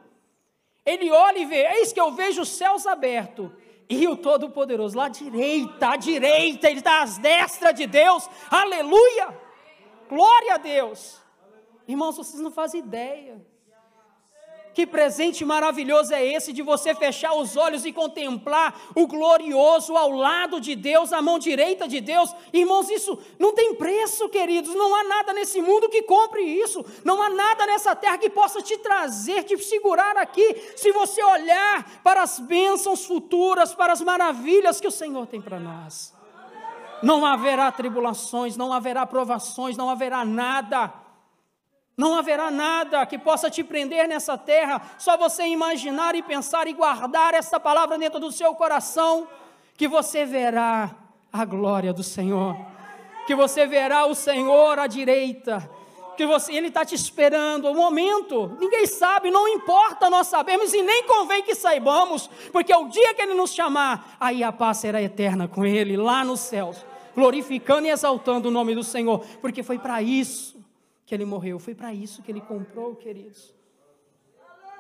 Ele olha e vê: eis que eu vejo os céus abertos e o Todo-Poderoso lá à direita, à direita, ele está às destras de Deus, aleluia, glória a Deus. Irmãos, vocês não fazem ideia que presente maravilhoso é esse de você fechar os olhos e contemplar o glorioso ao lado de Deus, à mão direita de Deus? Irmãos, isso não tem preço, queridos. Não há nada nesse mundo que compre isso. Não há nada nessa terra que possa te trazer, te segurar aqui. Se você olhar para as bênçãos futuras, para as maravilhas que o Senhor tem para nós. Não haverá tribulações, não haverá provações, não haverá nada não haverá nada que possa te prender nessa terra, só você imaginar e pensar e guardar essa palavra dentro do seu coração, que você verá a glória do Senhor, que você verá o Senhor à direita, que você, Ele está te esperando, o momento, ninguém sabe, não importa nós sabemos e nem convém que saibamos, porque o dia que Ele nos chamar, aí a paz será eterna com Ele, lá nos céus, glorificando e exaltando o nome do Senhor, porque foi para isso que ele morreu. Foi para isso que ele comprou, queridos.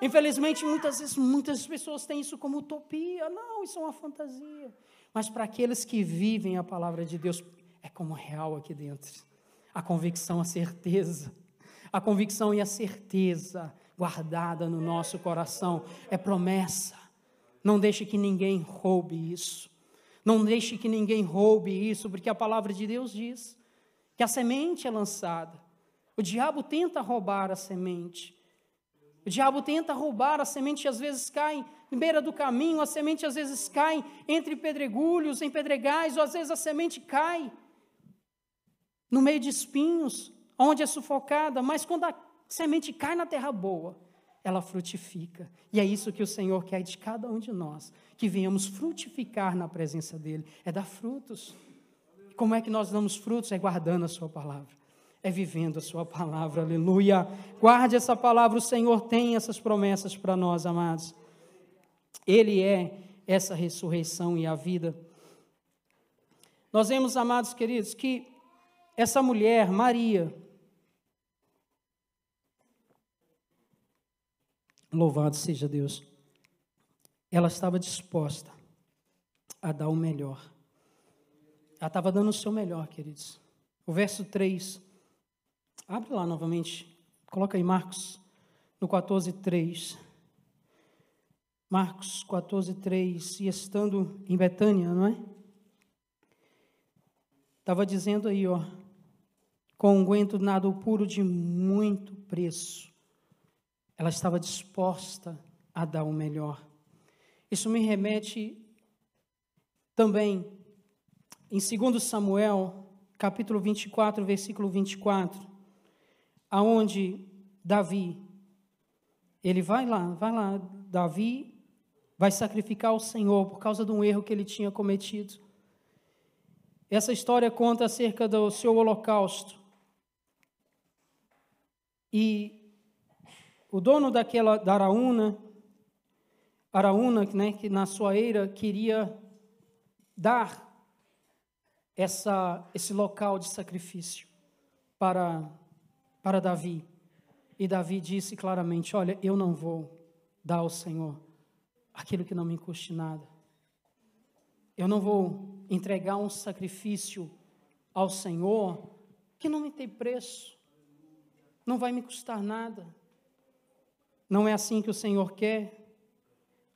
Infelizmente, muitas vezes, muitas pessoas têm isso como utopia. Não, isso é uma fantasia. Mas para aqueles que vivem a palavra de Deus, é como real aqui dentro. A convicção, a certeza. A convicção e a certeza guardada no nosso coração é promessa. Não deixe que ninguém roube isso. Não deixe que ninguém roube isso, porque a palavra de Deus diz que a semente é lançada o diabo tenta roubar a semente. O diabo tenta roubar, a semente às vezes cai em beira do caminho, a semente às vezes cai entre pedregulhos, em pedregais, ou às vezes a semente cai no meio de espinhos, onde é sufocada, mas quando a semente cai na terra boa, ela frutifica. E é isso que o Senhor quer de cada um de nós, que venhamos frutificar na presença dEle, é dar frutos. Como é que nós damos frutos? É guardando a Sua palavra, é vivendo a Sua palavra, aleluia. Guarde essa palavra, o Senhor tem essas promessas para nós, amados. Ele é essa ressurreição e a vida. Nós vemos, amados queridos, que essa mulher, Maria, louvado seja Deus, ela estava disposta a dar o melhor. Ela estava dando o seu melhor, queridos. O verso 3, abre lá novamente, coloca aí Marcos, no 14, 3. Marcos 14, 3, e estando em Betânia, não é? Estava dizendo aí, ó, com unguento nado puro de muito preço. Ela estava disposta a dar o melhor. Isso me remete também em 2 Samuel, capítulo 24, versículo 24, aonde Davi, ele vai lá, vai lá, Davi vai sacrificar o Senhor por causa de um erro que ele tinha cometido. Essa história conta acerca do seu holocausto. E o dono daquela da Araúna, Araúna, né, que na sua eira queria dar essa, esse local de sacrifício para, para Davi. E Davi disse claramente: Olha, eu não vou dar ao Senhor aquilo que não me custe nada. Eu não vou entregar um sacrifício ao Senhor que não me tem preço não vai me custar nada. Não é assim que o Senhor quer.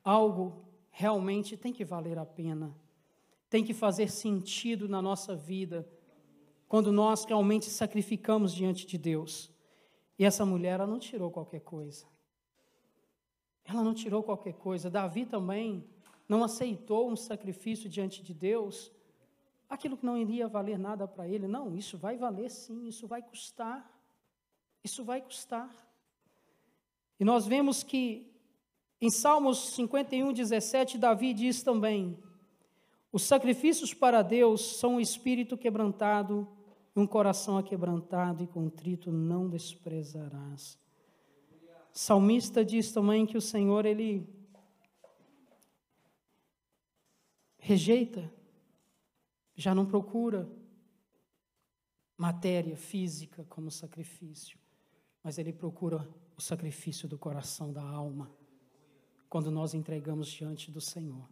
Algo realmente tem que valer a pena, tem que fazer sentido na nossa vida, quando nós realmente sacrificamos diante de Deus. E essa mulher, ela não tirou qualquer coisa. Ela não tirou qualquer coisa. Davi também não aceitou um sacrifício diante de Deus, aquilo que não iria valer nada para ele. Não, isso vai valer sim, isso vai custar. Isso vai custar. E nós vemos que em Salmos 51, 17, Davi diz também: Os sacrifícios para Deus são um espírito quebrantado, um coração aquebrantado e contrito não desprezarás. Salmista diz também que o Senhor, ele rejeita, já não procura matéria física como sacrifício mas Ele procura o sacrifício do coração, da alma, quando nós entregamos diante do Senhor.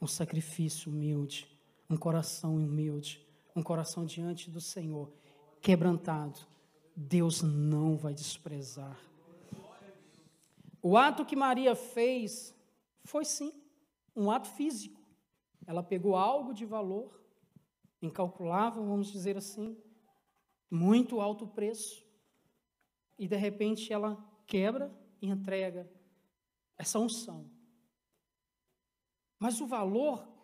Um sacrifício humilde, um coração humilde, um coração diante do Senhor, quebrantado. Deus não vai desprezar. O ato que Maria fez foi sim um ato físico. Ela pegou algo de valor, incalculável, vamos dizer assim, muito alto preço, e de repente ela quebra e entrega essa unção. Mas o valor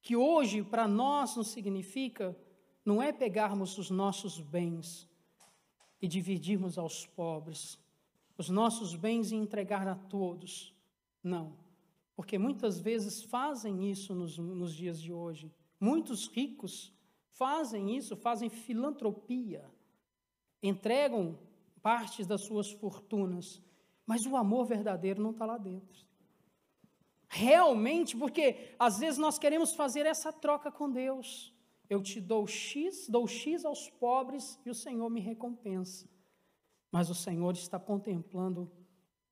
que hoje para nós não significa não é pegarmos os nossos bens e dividirmos aos pobres, os nossos bens e entregar a todos. Não. Porque muitas vezes fazem isso nos, nos dias de hoje. Muitos ricos fazem isso, fazem filantropia, entregam partes das suas fortunas, mas o amor verdadeiro não está lá dentro. Realmente, porque às vezes nós queremos fazer essa troca com Deus. Eu te dou X, dou X aos pobres e o Senhor me recompensa. Mas o Senhor está contemplando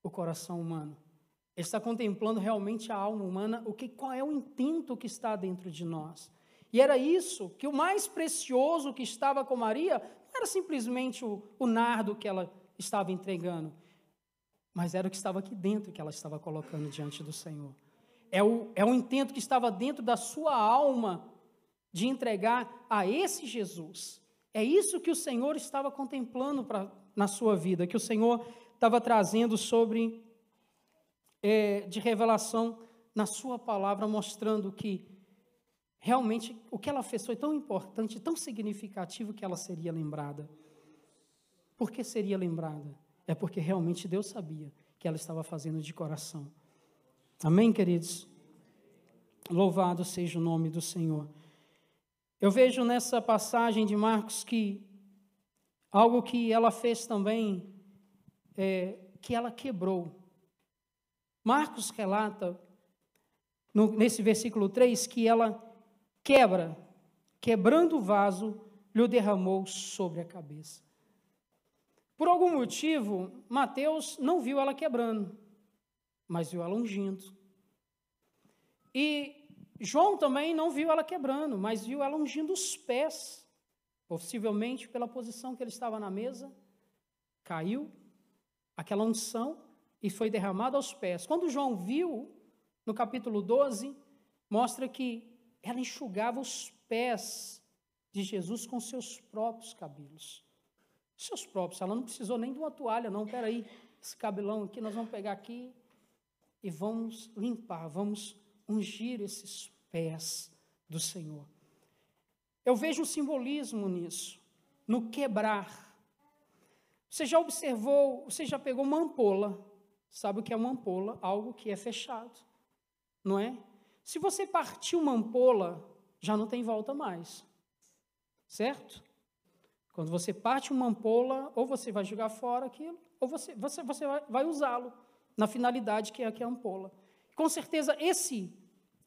o coração humano. Ele está contemplando realmente a alma humana, o que qual é o intento que está dentro de nós. E era isso que o mais precioso que estava com Maria era simplesmente o, o nardo que ela estava entregando, mas era o que estava aqui dentro que ela estava colocando diante do Senhor. É o, é o intento que estava dentro da sua alma de entregar a esse Jesus. É isso que o Senhor estava contemplando pra, na sua vida, que o Senhor estava trazendo sobre, é, de revelação na Sua palavra, mostrando que realmente o que ela fez foi tão importante, tão significativo que ela seria lembrada. Por que seria lembrada? É porque realmente Deus sabia que ela estava fazendo de coração. Amém, queridos? Louvado seja o nome do Senhor. Eu vejo nessa passagem de Marcos que algo que ela fez também, é, que ela quebrou. Marcos relata, no, nesse versículo 3, que ela quebra, quebrando o vaso, lhe derramou sobre a cabeça. Por algum motivo, Mateus não viu ela quebrando, mas viu ela ungindo. E João também não viu ela quebrando, mas viu ela ungindo os pés, possivelmente pela posição que ele estava na mesa, caiu aquela unção e foi derramada aos pés. Quando João viu, no capítulo 12, mostra que ela enxugava os pés de Jesus com seus próprios cabelos. Seus próprios, ela não precisou nem de uma toalha, não. Peraí, esse cabelão aqui, nós vamos pegar aqui e vamos limpar, vamos ungir esses pés do Senhor. Eu vejo um simbolismo nisso, no quebrar. Você já observou, você já pegou uma ampola, sabe o que é uma ampola? Algo que é fechado, não é? Se você partir uma ampola, já não tem volta mais, certo? Quando você parte uma ampola, ou você vai jogar fora aquilo, ou você, você, você vai, vai usá-lo na finalidade que é aqui a ampola. Com certeza, esse,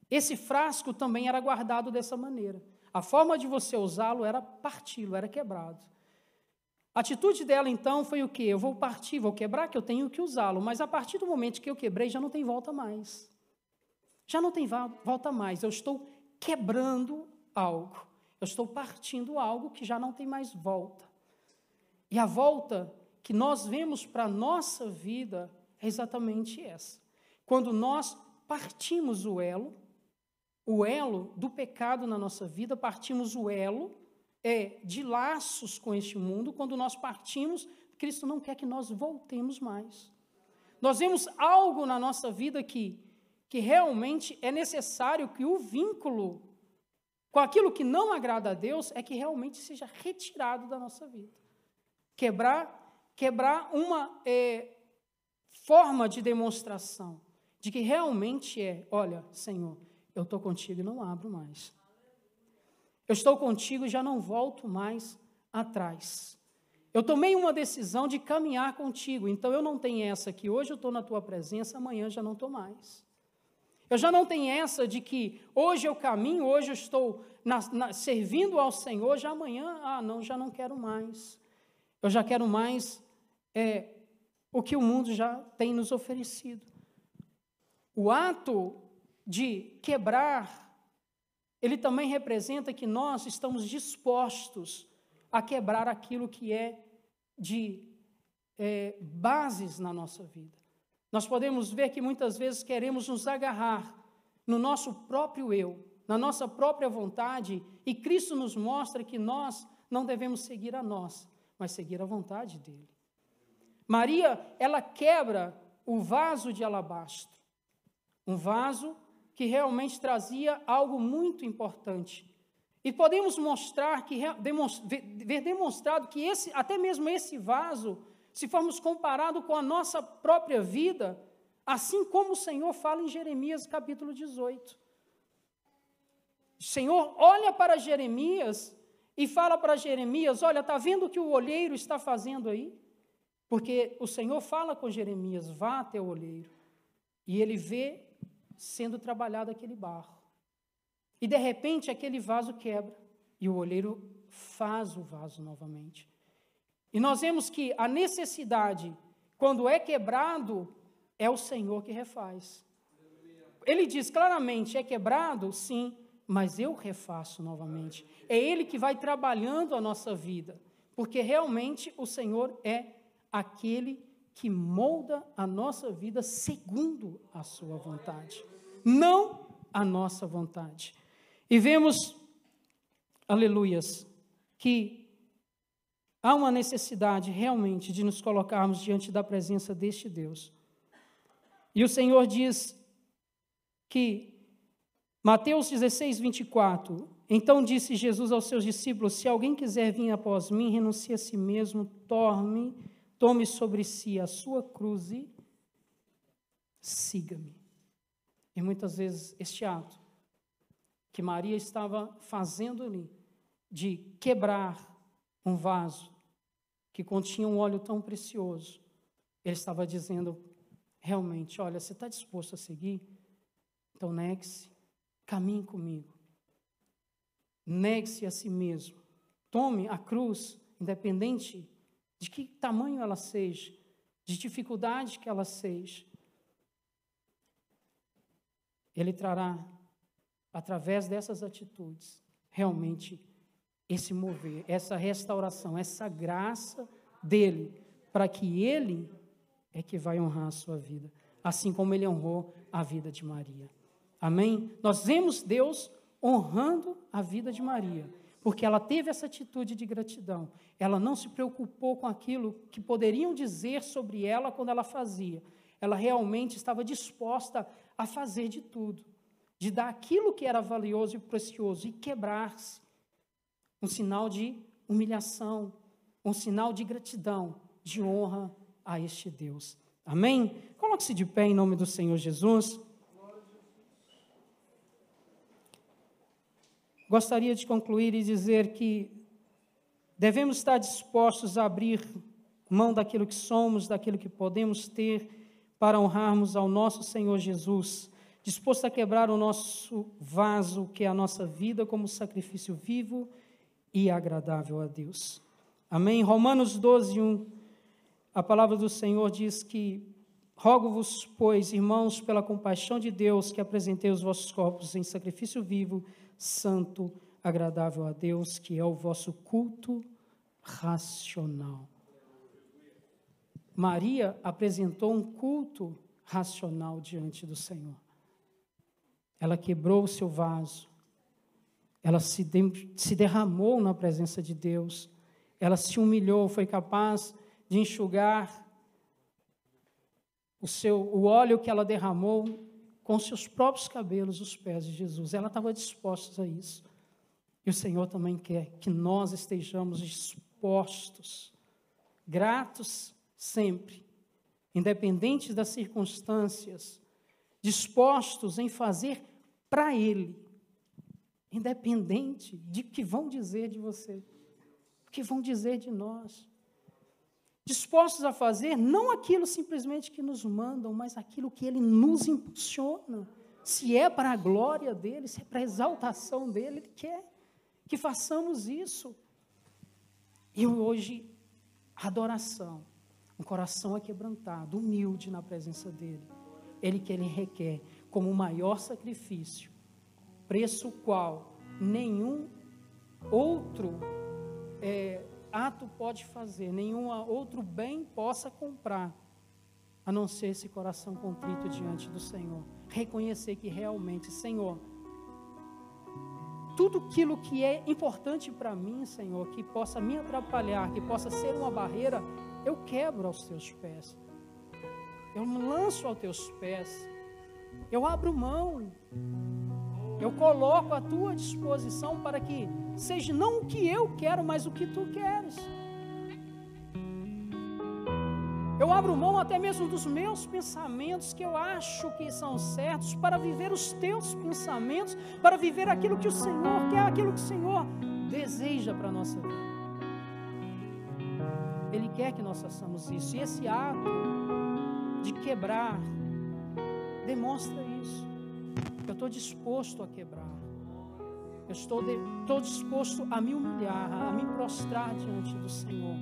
esse frasco também era guardado dessa maneira. A forma de você usá-lo era parti-lo, era quebrado. A atitude dela, então, foi o quê? Eu vou partir, vou quebrar, que eu tenho que usá-lo. Mas a partir do momento que eu quebrei, já não tem volta mais. Já não tem volta mais. Eu estou quebrando algo. Eu estou partindo algo que já não tem mais volta. E a volta que nós vemos para a nossa vida é exatamente essa. Quando nós partimos o elo, o elo do pecado na nossa vida, partimos o elo é, de laços com este mundo, quando nós partimos, Cristo não quer que nós voltemos mais. Nós vemos algo na nossa vida que, que realmente é necessário que o vínculo com aquilo que não agrada a Deus é que realmente seja retirado da nossa vida. Quebrar, quebrar uma é, forma de demonstração de que realmente é: olha, Senhor, eu estou contigo e não abro mais. Eu estou contigo e já não volto mais atrás. Eu tomei uma decisão de caminhar contigo, então eu não tenho essa que hoje eu estou na tua presença, amanhã já não estou mais. Eu já não tenho essa de que hoje eu caminho, hoje eu estou na, na, servindo ao Senhor, já amanhã, ah, não, já não quero mais. Eu já quero mais é, o que o mundo já tem nos oferecido. O ato de quebrar, ele também representa que nós estamos dispostos a quebrar aquilo que é de é, bases na nossa vida. Nós podemos ver que muitas vezes queremos nos agarrar no nosso próprio eu, na nossa própria vontade, e Cristo nos mostra que nós não devemos seguir a nós, mas seguir a vontade dele. Maria, ela quebra o vaso de alabastro, um vaso que realmente trazia algo muito importante. E podemos mostrar que ver demonstrado que esse, até mesmo esse vaso, se formos comparado com a nossa própria vida, assim como o Senhor fala em Jeremias capítulo 18. O Senhor olha para Jeremias e fala para Jeremias: Olha, está vendo o que o olheiro está fazendo aí? Porque o Senhor fala com Jeremias: vá até o olheiro. E ele vê sendo trabalhado aquele barro. E de repente aquele vaso quebra e o olheiro faz o vaso novamente. E nós vemos que a necessidade, quando é quebrado, é o Senhor que refaz. Ele diz claramente: é quebrado? Sim, mas eu refaço novamente. É Ele que vai trabalhando a nossa vida, porque realmente o Senhor é aquele que molda a nossa vida segundo a sua vontade, não a nossa vontade. E vemos, aleluias, que há uma necessidade realmente de nos colocarmos diante da presença deste Deus. E o Senhor diz que, Mateus 16, 24, então disse Jesus aos seus discípulos: Se alguém quiser vir após mim, renuncie a si mesmo, tome, tome sobre si a sua cruz e siga-me. E muitas vezes este ato que Maria estava fazendo ali, de quebrar um vaso que continha um óleo tão precioso, ele estava dizendo realmente: olha, você está disposto a seguir? Então negue-se, caminhe comigo. Negue-se a si mesmo. Tome a cruz, independente de que tamanho ela seja, de dificuldade que ela seja. Ele trará, através dessas atitudes, realmente esse mover, essa restauração, essa graça dele, para que ele é que vai honrar a sua vida, assim como ele honrou a vida de Maria. Amém? Nós vemos Deus honrando a vida de Maria, porque ela teve essa atitude de gratidão. Ela não se preocupou com aquilo que poderiam dizer sobre ela quando ela fazia. Ela realmente estava disposta a fazer de tudo, de dar aquilo que era valioso e precioso e quebrar-se um sinal de humilhação, um sinal de gratidão, de honra a este Deus. Amém? Coloque-se de pé em nome do Senhor Jesus. Gostaria de concluir e dizer que devemos estar dispostos a abrir mão daquilo que somos, daquilo que podemos ter, para honrarmos ao nosso Senhor Jesus, disposto a quebrar o nosso vaso, que é a nossa vida, como sacrifício vivo e agradável a Deus. Amém? Romanos 12, 1, a palavra do Senhor diz que Rogo-vos, pois, irmãos, pela compaixão de Deus, que apresentei os vossos corpos em sacrifício vivo, santo, agradável a Deus, que é o vosso culto racional. Maria apresentou um culto racional diante do Senhor. Ela quebrou o seu vaso, ela se, de, se derramou na presença de Deus, ela se humilhou, foi capaz de enxugar o, seu, o óleo que ela derramou com seus próprios cabelos os pés de Jesus. Ela estava disposta a isso. E o Senhor também quer que nós estejamos dispostos, gratos sempre, independentes das circunstâncias, dispostos em fazer para Ele independente de que vão dizer de você, o que vão dizer de nós. Dispostos a fazer não aquilo simplesmente que nos mandam, mas aquilo que Ele nos impulsiona. Se é para a glória dele, se é para a exaltação dele, Ele quer que façamos isso. E hoje, adoração, um coração aquebrantado, humilde na presença dele. Ele que ele requer como o maior sacrifício preço qual nenhum outro é, ato pode fazer, nenhum outro bem possa comprar, a não ser esse coração contrito diante do Senhor. Reconhecer que realmente, Senhor, tudo aquilo que é importante para mim, Senhor, que possa me atrapalhar, que possa ser uma barreira, eu quebro aos teus pés. Eu lanço aos teus pés. Eu abro mão. Eu coloco à tua disposição para que seja não o que eu quero, mas o que tu queres. Eu abro mão até mesmo dos meus pensamentos que eu acho que são certos para viver os teus pensamentos, para viver aquilo que o Senhor quer, aquilo que o Senhor deseja para a nossa vida. Ele quer que nós façamos isso. E esse ato de quebrar demonstra. Eu estou disposto a quebrar. Eu estou, de, estou disposto a me humilhar, a me prostrar diante do Senhor.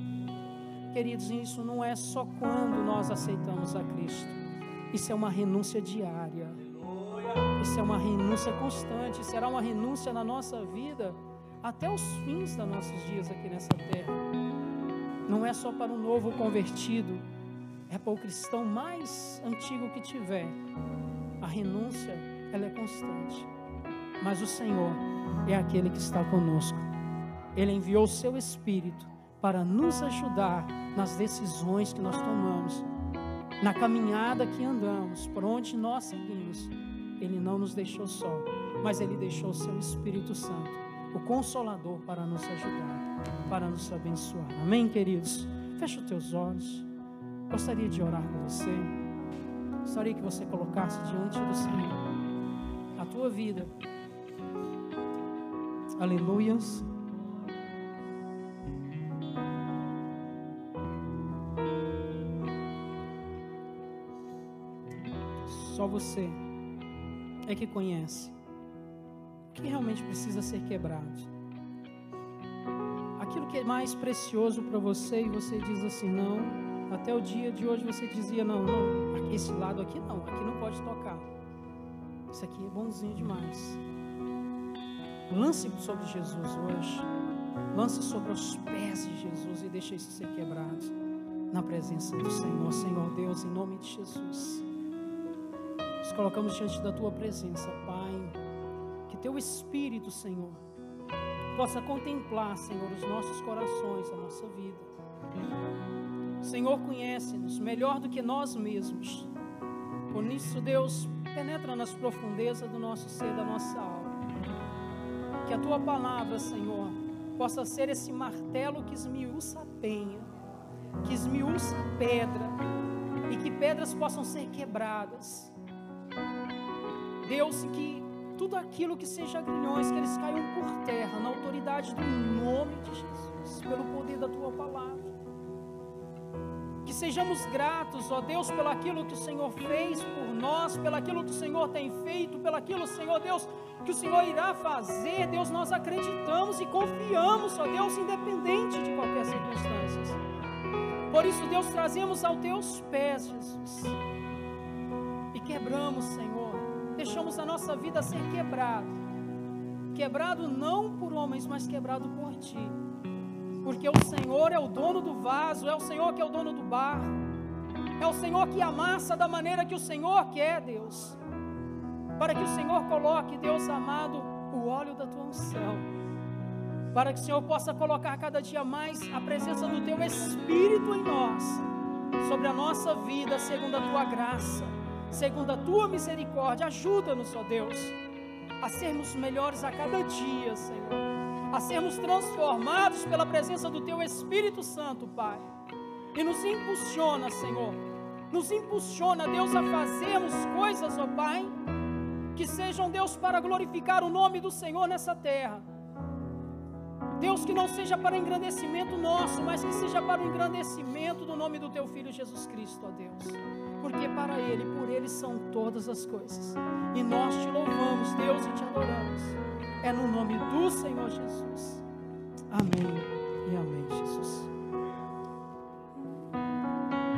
Queridos, isso não é só quando nós aceitamos a Cristo. Isso é uma renúncia diária. Isso é uma renúncia constante. Será uma renúncia na nossa vida até os fins dos nossos dias aqui nessa terra. Não é só para o novo convertido, é para o cristão mais antigo que tiver. A renúncia ela é constante. Mas o Senhor é aquele que está conosco. Ele enviou o seu Espírito para nos ajudar nas decisões que nós tomamos, na caminhada que andamos, por onde nós seguimos. Ele não nos deixou só, mas Ele deixou o Seu Espírito Santo, o Consolador, para nos ajudar, para nos abençoar. Amém, queridos? Feche os teus olhos. Gostaria de orar com você. Gostaria que você colocasse diante do Senhor tua vida. Aleluias. Só você é que conhece o que realmente precisa ser quebrado. Aquilo que é mais precioso para você e você diz assim: não, até o dia de hoje você dizia: não, não, esse lado aqui não, aqui não pode tocar. Isso aqui é bonzinho demais. Lance sobre Jesus hoje. Lance sobre os pés de Jesus e deixe isso ser quebrado na presença do Senhor. Senhor Deus, em nome de Jesus. Nos colocamos diante da tua presença, Pai. Que teu Espírito, Senhor, possa contemplar, Senhor, os nossos corações, a nossa vida. Senhor conhece-nos melhor do que nós mesmos. Por isso, Deus, penetra nas profundezas do nosso ser, da nossa alma. Que a tua palavra, Senhor, possa ser esse martelo que esmiuça a penha, que esmiuça a pedra, e que pedras possam ser quebradas. Deus, que tudo aquilo que seja grilhões, que eles caiam por terra, na autoridade do nome de Jesus, pelo poder da tua palavra. Sejamos gratos, ó Deus, pelo aquilo que o Senhor fez por nós, pelo aquilo que o Senhor tem feito, pelo aquilo, Senhor Deus, que o Senhor irá fazer. Deus, nós acreditamos e confiamos, ó Deus, independente de qualquer circunstância. Por isso, Deus, trazemos aos teus pés, Jesus, e quebramos, Senhor, deixamos a nossa vida ser quebrada. Quebrado não por homens, mas quebrado por ti porque o Senhor é o dono do vaso, é o Senhor que é o dono do barro, é o Senhor que amassa da maneira que o Senhor quer, Deus, para que o Senhor coloque, Deus amado, o óleo da tua unção, para que o Senhor possa colocar cada dia mais a presença do teu Espírito em nós, sobre a nossa vida, segundo a tua graça, segundo a tua misericórdia. Ajuda-nos, ó Deus, a sermos melhores a cada dia, Senhor a sermos transformados pela presença do Teu Espírito Santo, Pai. E nos impulsiona, Senhor, nos impulsiona, Deus, a fazermos coisas, ó Pai, que sejam, Deus, para glorificar o nome do Senhor nessa terra. Deus, que não seja para engrandecimento nosso, mas que seja para o engrandecimento do nome do Teu Filho Jesus Cristo, ó Deus. Porque para Ele, por Ele são todas as coisas. E nós te louvamos, Deus, e te adoramos. É no nome do Senhor Jesus. Amém e amém, Jesus.